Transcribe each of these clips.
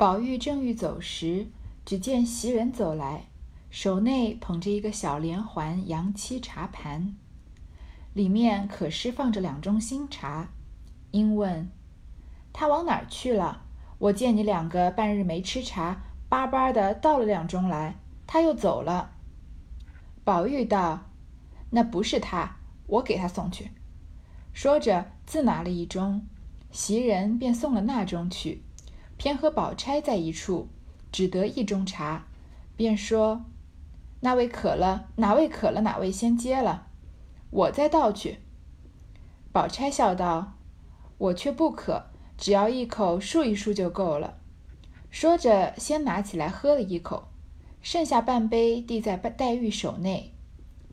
宝玉正欲走时，只见袭人走来，手内捧着一个小连环洋漆茶盘，里面可是放着两盅新茶。因问：“他往哪儿去了？我见你两个半日没吃茶，巴巴的倒了两盅来，他又走了。”宝玉道：“那不是他，我给他送去。”说着，自拿了一盅，袭人便送了那盅去。偏和宝钗在一处，只得一盅茶，便说：“那位渴了，哪位渴了，哪位先接了，我再倒去。”宝钗笑道：“我却不渴，只要一口漱一漱就够了。”说着，先拿起来喝了一口，剩下半杯递在黛玉手内。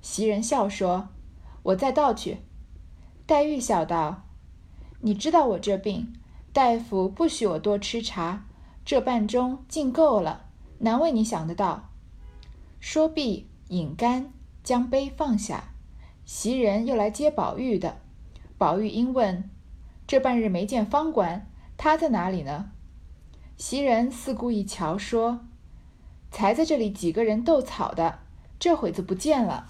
袭人笑说：“我再倒去。”黛玉笑道：“你知道我这病，大夫不许我多吃茶，这半盅尽够了，难为你想得到。”说毕，饮干，将杯放下。袭人又来接宝玉的，宝玉因问：“这半日没见方官，他在哪里呢？”袭人四顾一瞧，说：“才在这里几个人斗草的，这会子不见了。”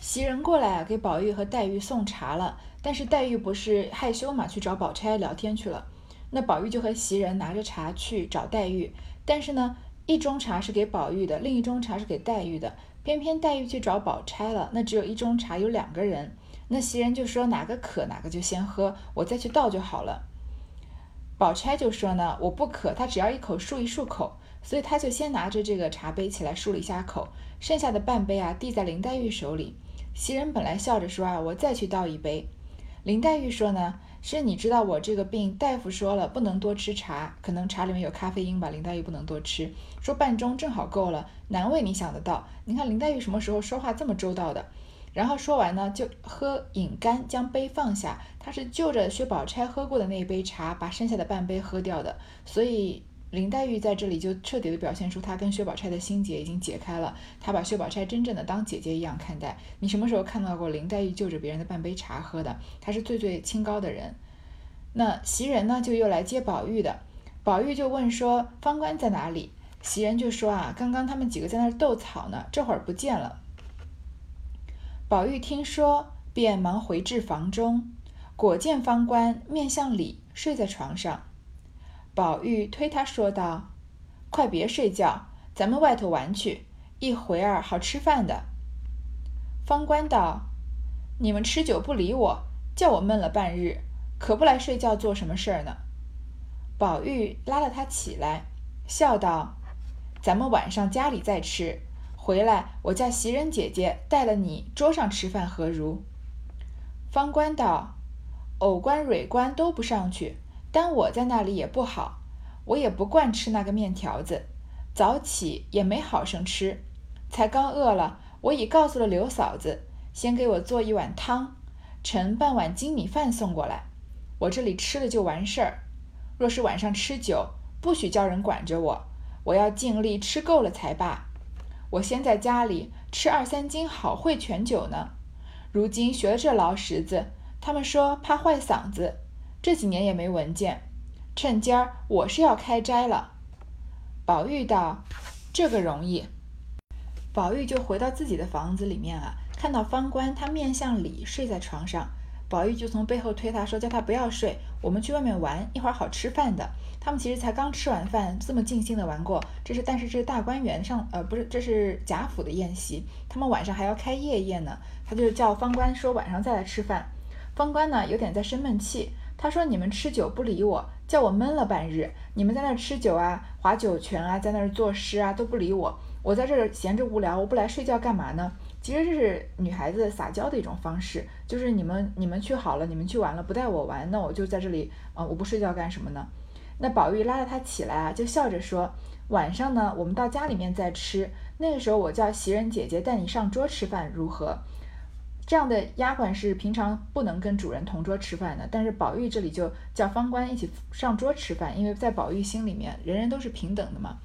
袭人过来啊，给宝玉和黛玉送茶了。但是黛玉不是害羞嘛，去找宝钗聊天去了。那宝玉就和袭人拿着茶去找黛玉。但是呢，一盅茶是给宝玉的，另一盅茶是给黛玉的。偏偏黛玉去找宝钗了，那只有一盅茶，有两个人。那袭人就说哪个渴哪个就先喝，我再去倒就好了。宝钗就说呢，我不渴，他只要一口漱一漱口，所以他就先拿着这个茶杯起来漱了一下口，剩下的半杯啊递在林黛玉手里。袭人本来笑着说啊，我再去倒一杯。林黛玉说呢，是你知道我这个病，大夫说了不能多吃茶，可能茶里面有咖啡因吧。林黛玉不能多吃，说半盅正好够了，难为你想得到。你看林黛玉什么时候说话这么周到的？然后说完呢，就喝饮干，将杯放下，她是就着薛宝钗喝过的那一杯茶，把剩下的半杯喝掉的，所以。林黛玉在这里就彻底的表现出她跟薛宝钗的心结已经解开了，她把薛宝钗真正的当姐姐一样看待。你什么时候看到过林黛玉就着别人的半杯茶喝的？她是最最清高的人。那袭人呢，就又来接宝玉的，宝玉就问说方官在哪里？袭人就说啊，刚刚他们几个在那儿斗草呢，这会儿不见了。宝玉听说，便忙回至房中，果见方官面向里睡在床上。宝玉推他说道：“快别睡觉，咱们外头玩去，一会儿好吃饭的。”方官道：“你们吃酒不理我，叫我闷了半日，可不来睡觉做什么事儿呢？”宝玉拉了他起来，笑道：“咱们晚上家里再吃，回来我叫袭人姐姐带了你桌上吃饭，何如？”方官道：“藕官、蕊官都不上去。”但我在那里也不好，我也不惯吃那个面条子，早起也没好生吃，才刚饿了，我已告诉了刘嫂子，先给我做一碗汤，盛半碗精米饭送过来，我这里吃了就完事儿。若是晚上吃酒，不许叫人管着我，我要尽力吃够了才罢。我先在家里吃二三斤好会全酒呢，如今学了这劳什子，他们说怕坏嗓子。这几年也没闻见，趁今儿我是要开斋了。宝玉道：“这个容易。”宝玉就回到自己的房子里面啊，看到方官他面向里睡在床上，宝玉就从背后推他说：“叫他不要睡，我们去外面玩，一会儿好吃饭的。”他们其实才刚吃完饭，这么尽兴的玩过。这是但是这是大观园上，呃，不是，这是贾府的宴席，他们晚上还要开夜宴呢。他就叫方官说晚上再来吃饭。方官呢有点在生闷气。他说：“你们吃酒不理我，叫我闷了半日。你们在那儿吃酒啊，划酒泉啊，在那儿作诗啊，都不理我。我在这儿闲着无聊，我不来睡觉干嘛呢？其实这是女孩子撒娇的一种方式，就是你们你们去好了，你们去玩了，不带我玩，那我就在这里，呃，我不睡觉干什么呢？那宝玉拉着他起来啊，就笑着说：晚上呢，我们到家里面再吃。那个时候我叫袭人姐姐带你上桌吃饭，如何？”这样的丫鬟是平常不能跟主人同桌吃饭的，但是宝玉这里就叫方官一起上桌吃饭，因为在宝玉心里面，人人都是平等的嘛。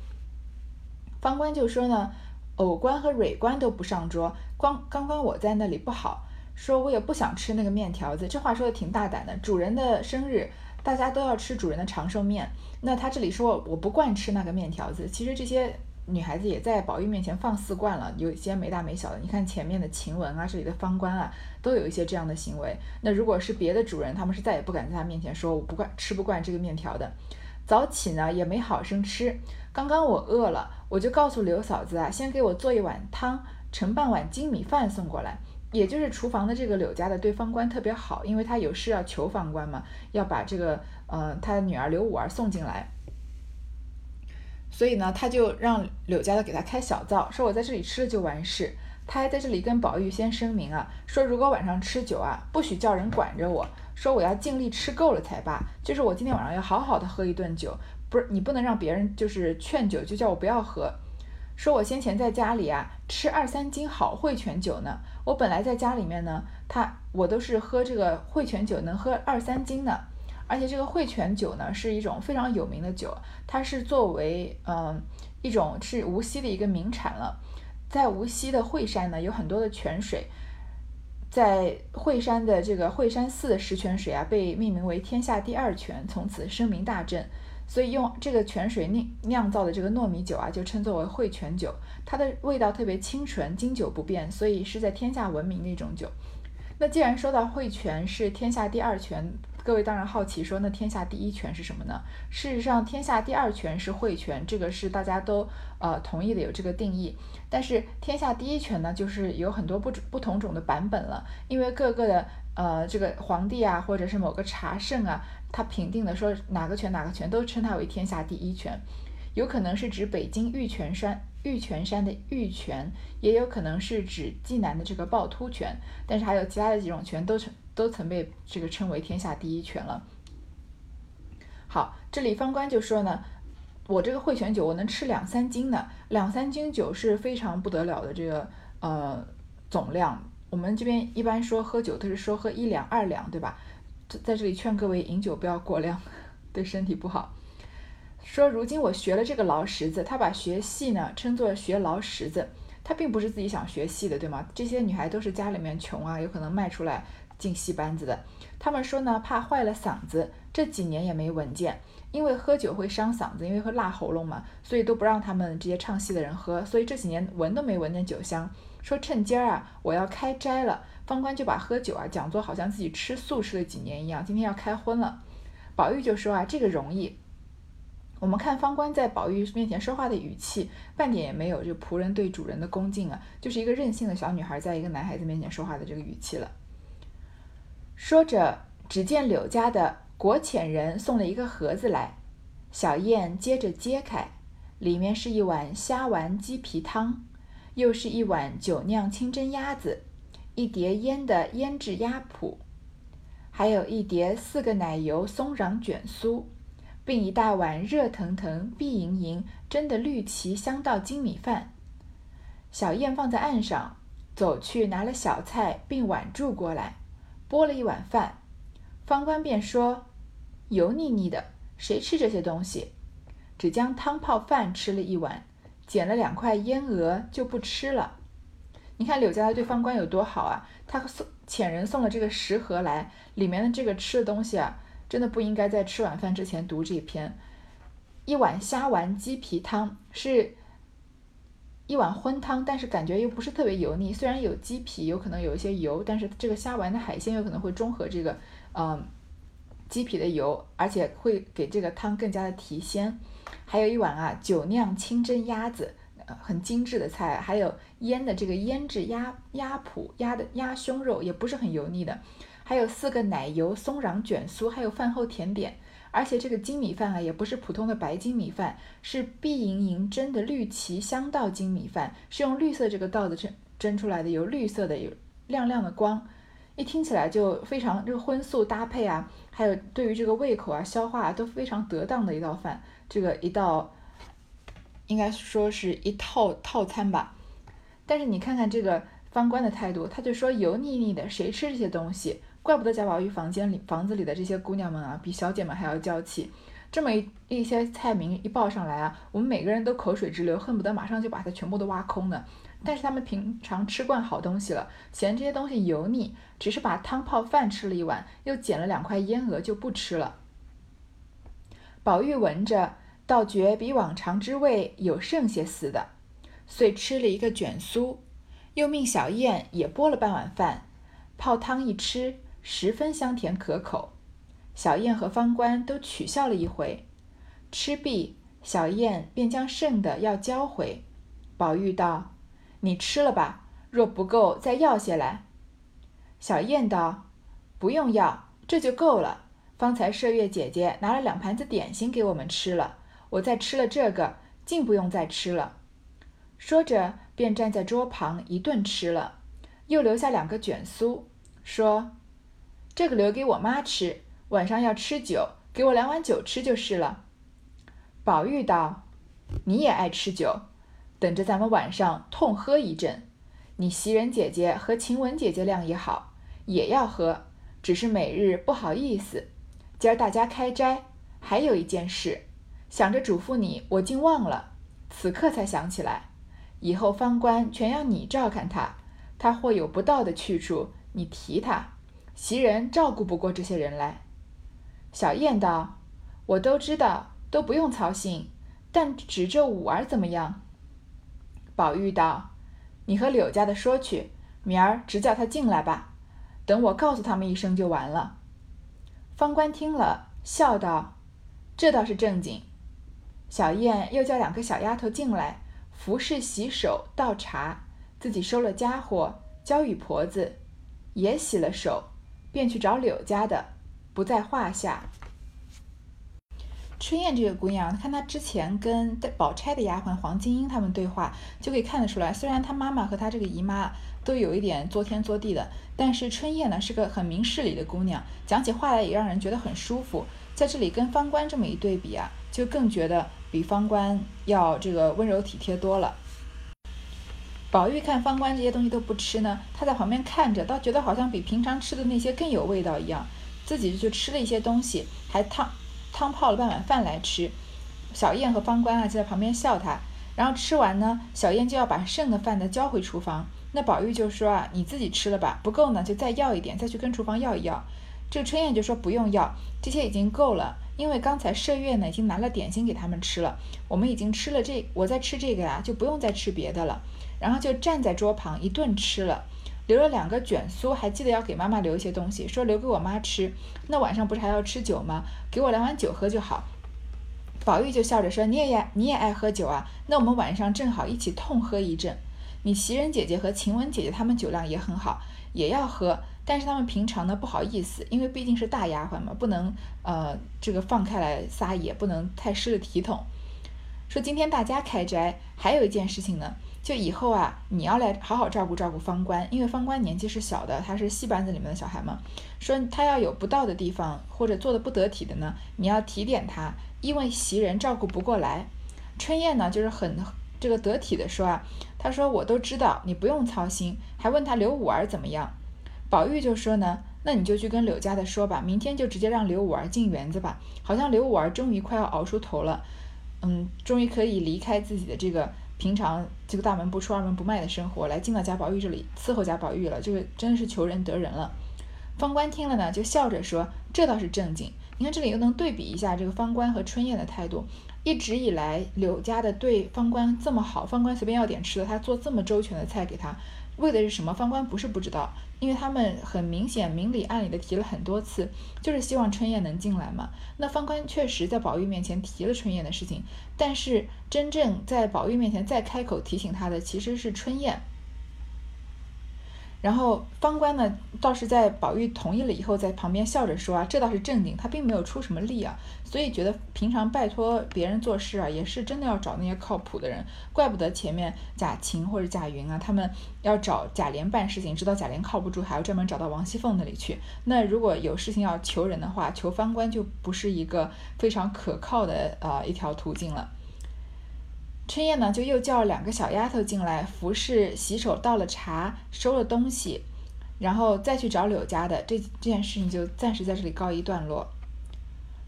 方官就说呢，藕官和蕊官都不上桌，光刚刚我在那里不好，说我也不想吃那个面条子。这话说的挺大胆的，主人的生日，大家都要吃主人的长寿面。那他这里说我不惯吃那个面条子，其实这些女孩子也在宝玉面前放肆惯了，有一些没大没小的。你看前面的晴雯啊，这里的方官啊，都有一些这样的行为。那如果是别的主人，他们是再也不敢在他面前说我不惯吃不惯这个面条的。早起呢也没好生吃，刚刚我饿了，我就告诉刘嫂子啊，先给我做一碗汤，盛半碗精米饭送过来。也就是厨房的这个柳家的对方官特别好，因为他有事要求方官嘛，要把这个呃他的女儿刘五儿送进来，所以呢他就让柳家的给他开小灶，说我在这里吃了就完事。他还在这里跟宝玉先声明啊，说如果晚上吃酒啊，不许叫人管着我，说我要尽力吃够了才罢。就是我今天晚上要好好的喝一顿酒，不是你不能让别人就是劝酒就叫我不要喝。说我先前在家里啊吃二三斤好汇泉酒呢，我本来在家里面呢，他我都是喝这个汇泉酒能喝二三斤呢，而且这个汇泉酒呢是一种非常有名的酒，它是作为嗯一种是无锡的一个名产了。在无锡的惠山呢，有很多的泉水，在惠山的这个惠山寺的石泉水啊，被命名为天下第二泉，从此声名大振。所以用这个泉水酿酿造的这个糯米酒啊，就称作为惠泉酒。它的味道特别清纯，经久不变，所以是在天下闻名的一种酒。那既然说到惠泉是天下第二泉，各位当然好奇说，那天下第一泉是什么呢？事实上，天下第二泉是汇泉，这个是大家都呃同意的，有这个定义。但是天下第一泉呢，就是有很多不不同种的版本了，因为各个的呃这个皇帝啊，或者是某个茶圣啊，他评定的说哪个泉哪个泉都称它为天下第一泉，有可能是指北京玉泉山玉泉山的玉泉，也有可能是指济南的这个趵突泉，但是还有其他的几种泉都成。都曾被这个称为天下第一泉了。好，这里方官就说呢，我这个汇泉酒我能吃两三斤呢，两三斤酒是非常不得了的这个呃总量。我们这边一般说喝酒都是说喝一两二两，对吧？在这里劝各位饮酒不要过量，对身体不好。说如今我学了这个劳什子，他把学戏呢称作学劳什子，他并不是自己想学戏的，对吗？这些女孩都是家里面穷啊，有可能卖出来。进戏班子的，他们说呢，怕坏了嗓子，这几年也没闻见，因为喝酒会伤嗓子，因为会辣喉咙嘛，所以都不让他们这些唱戏的人喝，所以这几年闻都没闻见酒香。说趁今儿啊，我要开斋了，方官就把喝酒啊讲作好像自己吃素吃了几年一样，今天要开荤了。宝玉就说啊，这个容易。我们看方官在宝玉面前说话的语气，半点也没有这仆人对主人的恭敬啊，就是一个任性的小女孩在一个男孩子面前说话的这个语气了。说着，只见柳家的国遣人送了一个盒子来，小燕接着揭开，里面是一碗虾丸鸡皮汤，又是一碗酒酿清蒸鸭子，一碟腌的腌制鸭脯，还有一碟四个奶油松瓤卷酥，并一大碗热腾腾、碧莹莹蒸的绿旗香稻精米饭。小燕放在案上，走去拿了小菜并碗箸过来。拨了一碗饭，方官便说：“油腻腻的，谁吃这些东西？”只将汤泡饭吃了一碗，捡了两块烟鹅就不吃了。你看柳家的对方官有多好啊！他送遣人送了这个食盒来，里面的这个吃的东西啊，真的不应该在吃晚饭之前读这篇。一碗虾丸鸡皮汤是。一碗荤汤，但是感觉又不是特别油腻。虽然有鸡皮，有可能有一些油，但是这个虾丸的海鲜有可能会中和这个，嗯，鸡皮的油，而且会给这个汤更加的提鲜。还有一碗啊，酒酿清蒸鸭子，很精致的菜。还有腌的这个腌制鸭鸭脯，鸭的鸭胸肉也不是很油腻的。还有四个奶油松瓤卷酥，还有饭后甜点。而且这个精米饭啊，也不是普通的白精米饭，是碧莹莹蒸的绿旗香稻精米饭，是用绿色这个稻子蒸蒸出来的，有绿色的，有亮亮的光，一听起来就非常这个荤素搭配啊，还有对于这个胃口啊、消化啊都非常得当的一道饭，这个一道应该说是一套套餐吧。但是你看看这个方官的态度，他就说油腻腻的，谁吃这些东西？怪不得贾宝玉房间里房子里的这些姑娘们啊，比小姐们还要娇气。这么一一些菜名一报上来啊，我们每个人都口水直流，恨不得马上就把它全部都挖空呢。但是他们平常吃惯好东西了，嫌这些东西油腻，只是把汤泡饭吃了一碗，又捡了两块烟鹅就不吃了。宝玉闻着，倒觉比往常之味有剩些似的，遂吃了一个卷酥，又命小燕也拨了半碗饭，泡汤一吃，十分香甜可口。小燕和方官都取笑了一回，吃毕，小燕便将剩的要交回。宝玉道：“你吃了吧，若不够，再要些来。”小燕道：“不用要，这就够了。方才麝月姐姐拿了两盘子点心给我们吃了，我再吃了这个，竟不用再吃了。”说着，便站在桌旁一顿吃了，又留下两个卷酥，说：“这个留给我妈吃，晚上要吃酒，给我两碗酒吃就是了。”宝玉道：“你也爱吃酒，等着咱们晚上痛喝一阵。你袭人姐姐和晴雯姐姐量也好。”也要喝，只是每日不好意思。今儿大家开斋，还有一件事，想着嘱咐你，我竟忘了，此刻才想起来。以后方官全要你照看他，他或有不到的去处，你提他。袭人照顾不过这些人来。小燕道：“我都知道，都不用操心。但只这五儿怎么样？”宝玉道：“你和柳家的说去，明儿直叫他进来吧。”等我告诉他们一声就完了。方官听了，笑道：“这倒是正经。”小燕又叫两个小丫头进来，服侍洗手、倒茶，自己收了家伙，交与婆子，也洗了手，便去找柳家的，不在话下。春燕这个姑娘，看她之前跟宝钗的丫鬟黄金英他们对话，就可以看得出来，虽然她妈妈和她这个姨妈都有一点作天作地的，但是春燕呢是个很明事理的姑娘，讲起话来也让人觉得很舒服。在这里跟方官这么一对比啊，就更觉得比方官要这个温柔体贴多了。宝玉看方官这些东西都不吃呢，他在旁边看着，倒觉得好像比平常吃的那些更有味道一样，自己就吃了一些东西，还烫。汤泡了半碗饭来吃，小燕和方官啊就在旁边笑他。然后吃完呢，小燕就要把剩的饭呢交回厨房。那宝玉就说啊，你自己吃了吧，不够呢就再要一点，再去跟厨房要一要。这个春燕就说不用要，这些已经够了，因为刚才麝月呢已经拿了点心给他们吃了，我们已经吃了这，我在吃这个呀，就不用再吃别的了。然后就站在桌旁一顿吃了。留了两个卷酥，还记得要给妈妈留一些东西，说留给我妈吃。那晚上不是还要吃酒吗？给我两碗酒喝就好。宝玉就笑着说：“你也你也爱喝酒啊？那我们晚上正好一起痛喝一阵。你袭人姐姐和晴雯姐姐她们酒量也很好，也要喝，但是她们平常呢不好意思，因为毕竟是大丫鬟嘛，不能呃这个放开来撒野，不能太失了体统。说今天大家开斋，还有一件事情呢。”就以后啊，你要来好好照顾照顾方官，因为方官年纪是小的，他是戏班子里面的小孩嘛。说他要有不到的地方或者做的不得体的呢，你要提点他，因为袭人照顾不过来。春燕呢，就是很这个得体的说啊，他说我都知道，你不用操心，还问他刘五儿怎么样。宝玉就说呢，那你就去跟柳家的说吧，明天就直接让刘五儿进园子吧。好像刘五儿终于快要熬出头了，嗯，终于可以离开自己的这个。平常这个大门不出二门不迈的生活，来进到贾宝玉这里伺候贾宝玉了，就是真的是求人得人了。方官听了呢，就笑着说：“这倒是正经。你看这里又能对比一下这个方官和春燕的态度。一直以来柳家的对方官这么好，方官随便要点吃的，他做这么周全的菜给他。”为的是什么？方官不是不知道，因为他们很明显明里暗里的提了很多次，就是希望春燕能进来嘛。那方官确实在宝玉面前提了春燕的事情，但是真正在宝玉面前再开口提醒他的，其实是春燕。然后方官呢，倒是在宝玉同意了以后，在旁边笑着说啊，这倒是正经，他并没有出什么力啊，所以觉得平常拜托别人做事啊，也是真的要找那些靠谱的人，怪不得前面贾晴或者贾云啊，他们要找贾琏办事情，知道贾琏靠不住，还要专门找到王熙凤那里去。那如果有事情要求人的话，求方官就不是一个非常可靠的呃一条途径了。春燕呢，就又叫了两个小丫头进来服侍洗手、倒了茶、收了东西，然后再去找柳家的这这件事情就暂时在这里告一段落。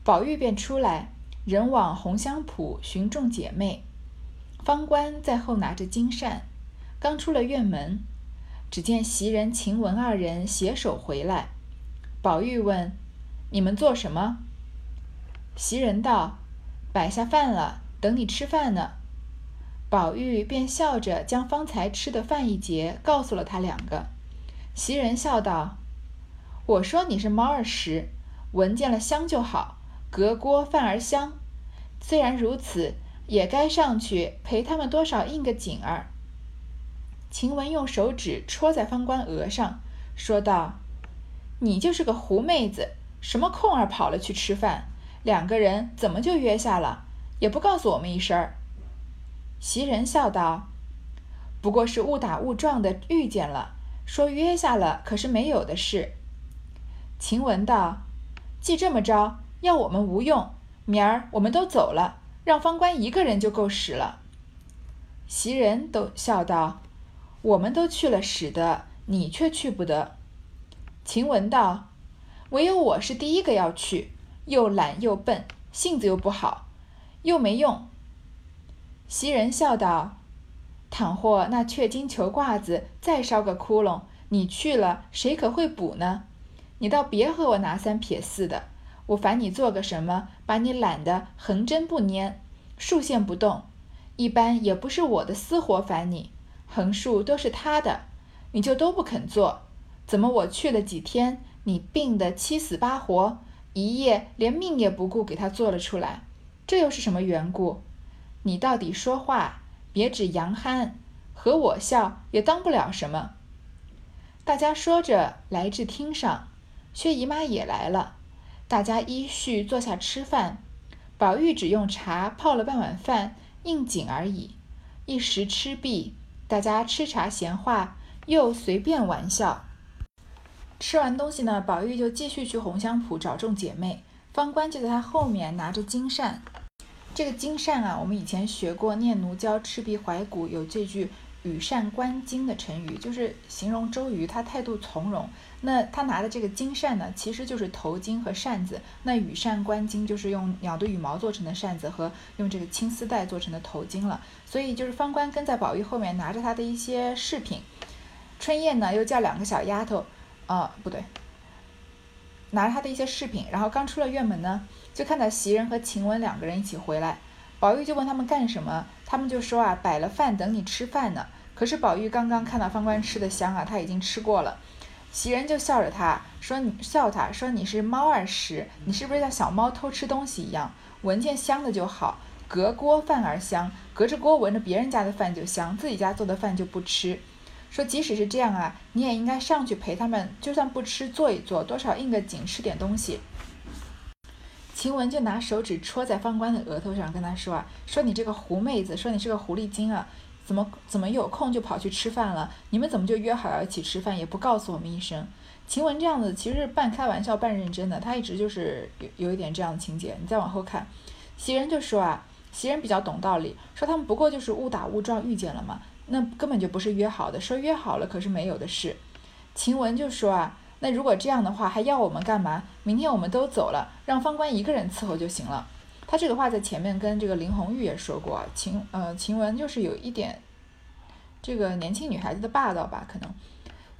宝玉便出来，人往红香圃寻众姐妹，方官在后拿着金扇，刚出了院门，只见袭人、晴雯二人携手回来。宝玉问：“你们做什么？”袭人道：“摆下饭了，等你吃饭呢。”宝玉便笑着将方才吃的饭一截，告诉了他两个。袭人笑道：“我说你是猫儿食，闻见了香就好，隔锅饭儿香。虽然如此，也该上去陪他们多少应个景儿。”晴雯用手指戳在方官额上，说道：“你就是个狐妹子，什么空儿跑了去吃饭？两个人怎么就约下了，也不告诉我们一声儿？”袭人笑道：“不过是误打误撞的遇见了，说约下了，可是没有的事。”晴雯道：“既这么着，要我们无用，明儿我们都走了，让方官一个人就够使了。”袭人都笑道：“我们都去了使得，你却去不得。”晴雯道：“唯有我是第一个要去，又懒又笨，性子又不好，又没用。”袭人笑道：“倘或那雀金球褂子再烧个窟窿，你去了，谁可会补呢？你倒别和我拿三撇四的。我烦你做个什么，把你懒得横针不拈，竖线不动。一般也不是我的私活烦你，横竖都是他的，你就都不肯做。怎么我去了几天，你病得七死八活，一夜连命也不顾给他做了出来？这又是什么缘故？”你到底说话，别只扬憨，和我笑也当不了什么。大家说着来至厅上，薛姨妈也来了，大家依序坐下吃饭。宝玉只用茶泡了半碗饭应景而已。一时吃毕，大家吃茶闲话，又随便玩笑。吃完东西呢，宝玉就继续去红香圃找众姐妹，方官就在他后面拿着金扇。这个金扇啊，我们以前学过《念奴娇·赤壁怀古》，有这句“羽扇纶巾”的成语，就是形容周瑜他态度从容。那他拿的这个金扇呢，其实就是头巾和扇子。那羽扇纶巾就是用鸟的羽毛做成的扇子和用这个青丝带做成的头巾了。所以就是方官跟在宝玉后面拿着他的一些饰品，春燕呢又叫两个小丫头，啊不对，拿着他的一些饰品，然后刚出了院门呢。就看到袭人和晴雯两个人一起回来，宝玉就问他们干什么，他们就说啊，摆了饭等你吃饭呢。可是宝玉刚刚看到方官吃的香啊，他已经吃过了。袭人就笑着他说：“你笑他说你是猫儿食，你是不是像小猫偷吃东西一样？闻见香的就好，隔锅饭儿香，隔着锅闻着别人家的饭就香，自己家做的饭就不吃。说即使是这样啊，你也应该上去陪他们，就算不吃坐一坐，多少应个景，吃点东西。”晴雯就拿手指戳在方官的额头上，跟他说啊，说你这个狐妹子，说你是个狐狸精啊，怎么怎么有空就跑去吃饭了？你们怎么就约好要一起吃饭，也不告诉我们一声？晴雯这样子其实是半开玩笑半认真的，她一直就是有有一点这样的情节。你再往后看，袭人就说啊，袭人比较懂道理，说他们不过就是误打误撞遇见了嘛，那根本就不是约好的，说约好了可是没有的事。晴雯就说啊。那如果这样的话，还要我们干嘛？明天我们都走了，让方官一个人伺候就行了。他这个话在前面跟这个林红玉也说过，晴呃晴雯就是有一点这个年轻女孩子的霸道吧，可能。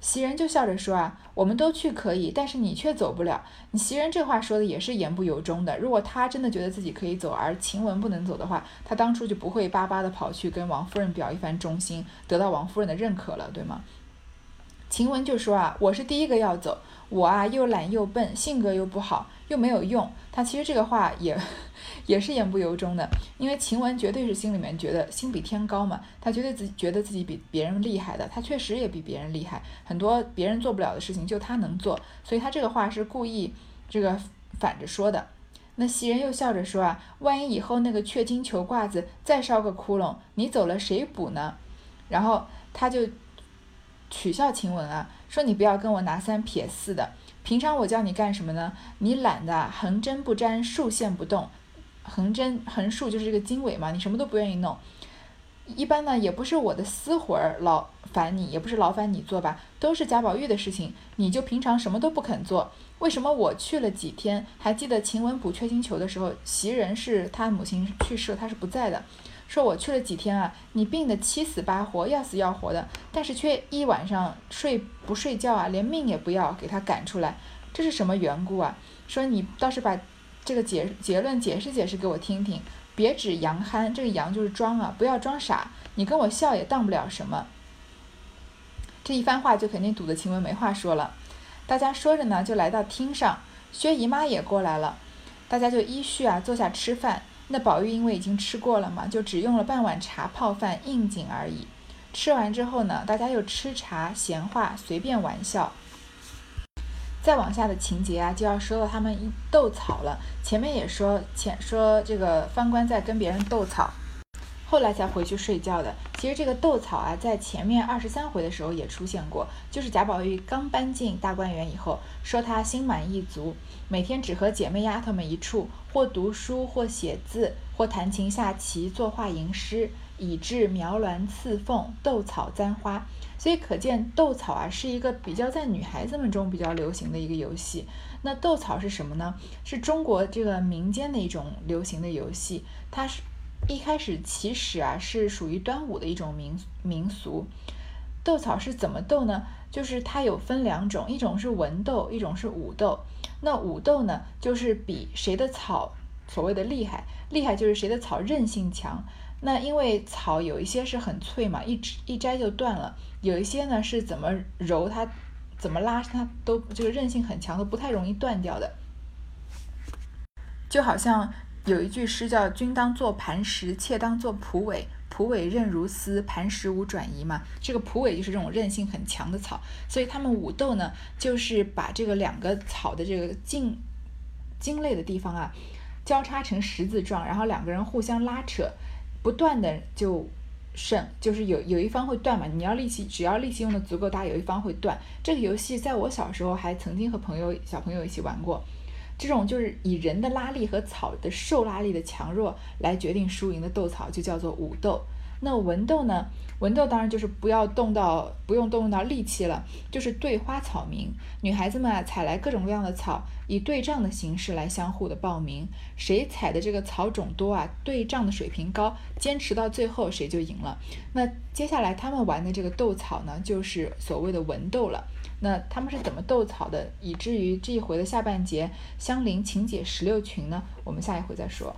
袭人就笑着说啊，我们都去可以，但是你却走不了。你袭人这话说的也是言不由衷的。如果他真的觉得自己可以走，而晴雯不能走的话，他当初就不会巴巴的跑去跟王夫人表一番忠心，得到王夫人的认可了，对吗？晴雯就说啊，我是第一个要走，我啊又懒又笨，性格又不好，又没有用。他其实这个话也 也是言不由衷的，因为晴雯绝对是心里面觉得心比天高嘛，他绝对自己觉得自己比别人厉害的，他确实也比别人厉害，很多别人做不了的事情就他能做，所以他这个话是故意这个反着说的。那袭人又笑着说啊，万一以后那个雀金球褂子再烧个窟窿，你走了谁补呢？然后他就。取笑晴雯啊，说你不要跟我拿三撇四的。平常我叫你干什么呢？你懒得横针不沾，竖线不动。横针横竖就是这个经纬嘛，你什么都不愿意弄。一般呢，也不是我的私活儿劳烦你，也不是劳烦你做吧，都是贾宝玉的事情，你就平常什么都不肯做。为什么我去了几天？还记得晴雯补缺金球的时候，袭人是他母亲去世了，他是不在的。说我去了几天啊，你病得七死八活，要死要活的，但是却一晚上睡不睡觉啊，连命也不要给他赶出来，这是什么缘故啊？说你倒是把这个结结论解释解释给我听听。别指杨憨，这个杨就是装啊，不要装傻。你跟我笑也当不了什么。这一番话就肯定堵得晴雯没话说了。大家说着呢，就来到厅上，薛姨妈也过来了，大家就依序啊坐下吃饭。那宝玉因为已经吃过了嘛，就只用了半碗茶泡饭应景而已。吃完之后呢，大家又吃茶闲话，随便玩笑。再往下的情节啊，就要说到他们一斗草了。前面也说前说这个方官在跟别人斗草，后来才回去睡觉的。其实这个斗草啊，在前面二十三回的时候也出现过，就是贾宝玉刚搬进大观园以后，说他心满意足，每天只和姐妹丫头们一处，或读书，或写字，或弹琴下棋，作画吟诗，以致描鸾刺凤，斗草簪花。所以可见斗草啊是一个比较在女孩子们中比较流行的一个游戏。那斗草是什么呢？是中国这个民间的一种流行的游戏。它是一开始起始啊是属于端午的一种民民俗。斗草是怎么斗呢？就是它有分两种，一种是文斗，一种是武斗。那武斗呢，就是比谁的草所谓的厉害，厉害就是谁的草韧性强。那因为草有一些是很脆嘛，一一摘就断了；有一些呢是怎么揉它、怎么拉它都这个韧性很强，都不太容易断掉的。就好像有一句诗叫“君当作磐石，妾当作蒲苇，蒲苇韧如丝，磐石无转移”嘛。这个蒲苇就是这种韧性很强的草，所以他们武斗呢，就是把这个两个草的这个茎茎类的地方啊，交叉成十字状，然后两个人互相拉扯。不断的就胜，就是有有一方会断嘛。你要力气，只要力气用的足够大，有一方会断。这个游戏在我小时候还曾经和朋友小朋友一起玩过。这种就是以人的拉力和草的受拉力的强弱来决定输赢的斗草，就叫做武斗。那文斗呢？文斗当然就是不要动到，不用动用到力气了，就是对花草名。女孩子们啊，采来各种各样的草，以对仗的形式来相互的报名。谁采的这个草种多啊，对仗的水平高，坚持到最后谁就赢了。那接下来他们玩的这个斗草呢，就是所谓的文斗了。那他们是怎么斗草的，以至于这一回的下半节相邻情节十六群呢？我们下一回再说。